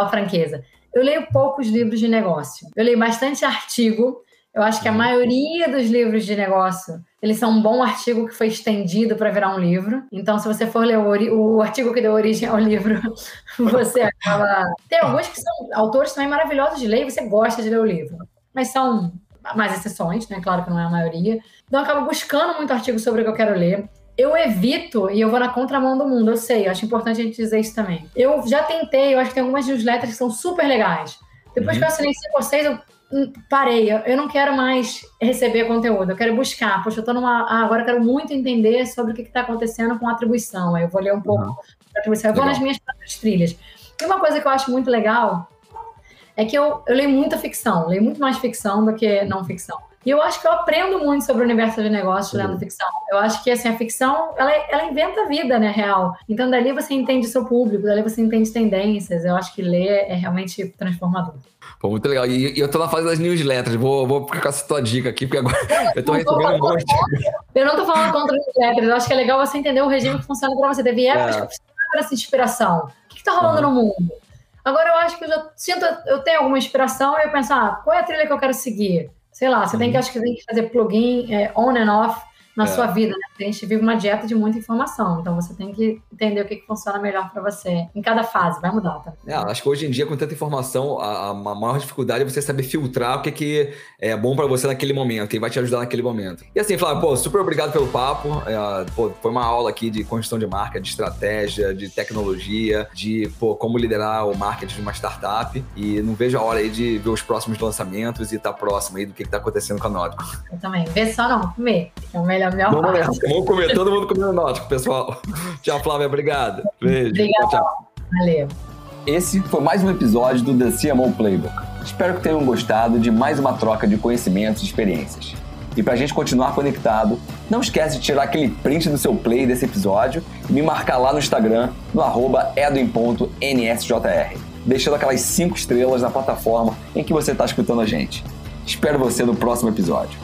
a franqueza? Eu leio poucos livros de negócio. Eu leio bastante artigo. Eu acho que a uhum. maioria dos livros de negócio, eles são um bom artigo que foi estendido para virar um livro. Então, se você for ler o, o, artigo que deu origem ao livro, (laughs) você acaba... Tem alguns que são autores também maravilhosos de ler e você gosta de ler o livro. Mas são mais exceções, né? Claro que não é a maioria. Então, eu acabo buscando muito artigo sobre o que eu quero ler eu evito e eu vou na contramão do mundo, eu sei, eu acho importante a gente dizer isso também. Eu já tentei, eu acho que tem algumas newsletters que são super legais. Depois uhum. que eu assinei cinco ou seis, eu hum, parei. Eu não quero mais receber conteúdo, eu quero buscar. Poxa, eu tô numa. Ah, agora eu quero muito entender sobre o que está acontecendo com atribuição. Aí eu vou ler um pouco uhum. atribuição. Eu legal. vou nas minhas próprias trilhas. E uma coisa que eu acho muito legal é que eu, eu leio muita ficção, leio muito mais ficção do que não ficção. E eu acho que eu aprendo muito sobre o universo de negócios lendo ficção. Eu acho que assim, a ficção, ela, ela inventa a vida, né, real. Então, dali você entende seu público, dali você entende tendências. Eu acho que ler é realmente transformador. Pô, muito legal. E, eu tô na fase das newsletters. Vou, vou ficar com essa tua dica aqui, porque agora (laughs) eu tô recebendo um monte. Eu não tô falando contra newsletters. Eu acho que é legal você entender o regime que funciona para você. Teve épocas é. que para essa inspiração. O que, que tá rolando uhum. no mundo? Agora eu acho que eu já sinto, eu tenho alguma inspiração e eu penso, ah, qual é a trilha que eu quero seguir? Sei lá, você tem que, uhum. acho que tem que fazer plugin é, on and off na é. sua vida, né? A gente vive uma dieta de muita informação, então você tem que entender o que, que funciona melhor para você em cada fase, vai mudar, tá? É, acho que hoje em dia, com tanta informação, a, a maior dificuldade é você saber filtrar o que, que é bom para você naquele momento, que vai te ajudar naquele momento. E assim, Flávio, pô, super obrigado pelo papo. É, pô, foi uma aula aqui de construção de marca, de estratégia, de tecnologia, de pô, como liderar o marketing de uma startup. E não vejo a hora aí de ver os próximos lançamentos e estar tá próximo aí do que, que tá acontecendo com a Nótico. Eu também. Ver só não, comer. É o melhor a minha Vamos parte. Nessa. Vamos comer, todo mundo comendo náutico, pessoal. (laughs) Tchau, Flávia, obrigado. Beijo. Obrigado. Tchau. Valeu. Esse foi mais um episódio do The CMO Playbook. Espero que tenham gostado de mais uma troca de conhecimentos e experiências. E para a gente continuar conectado, não esquece de tirar aquele print do seu play desse episódio e me marcar lá no Instagram, no arroba edwin.nsjr, deixando aquelas 5 estrelas na plataforma em que você está escutando a gente. Espero você no próximo episódio.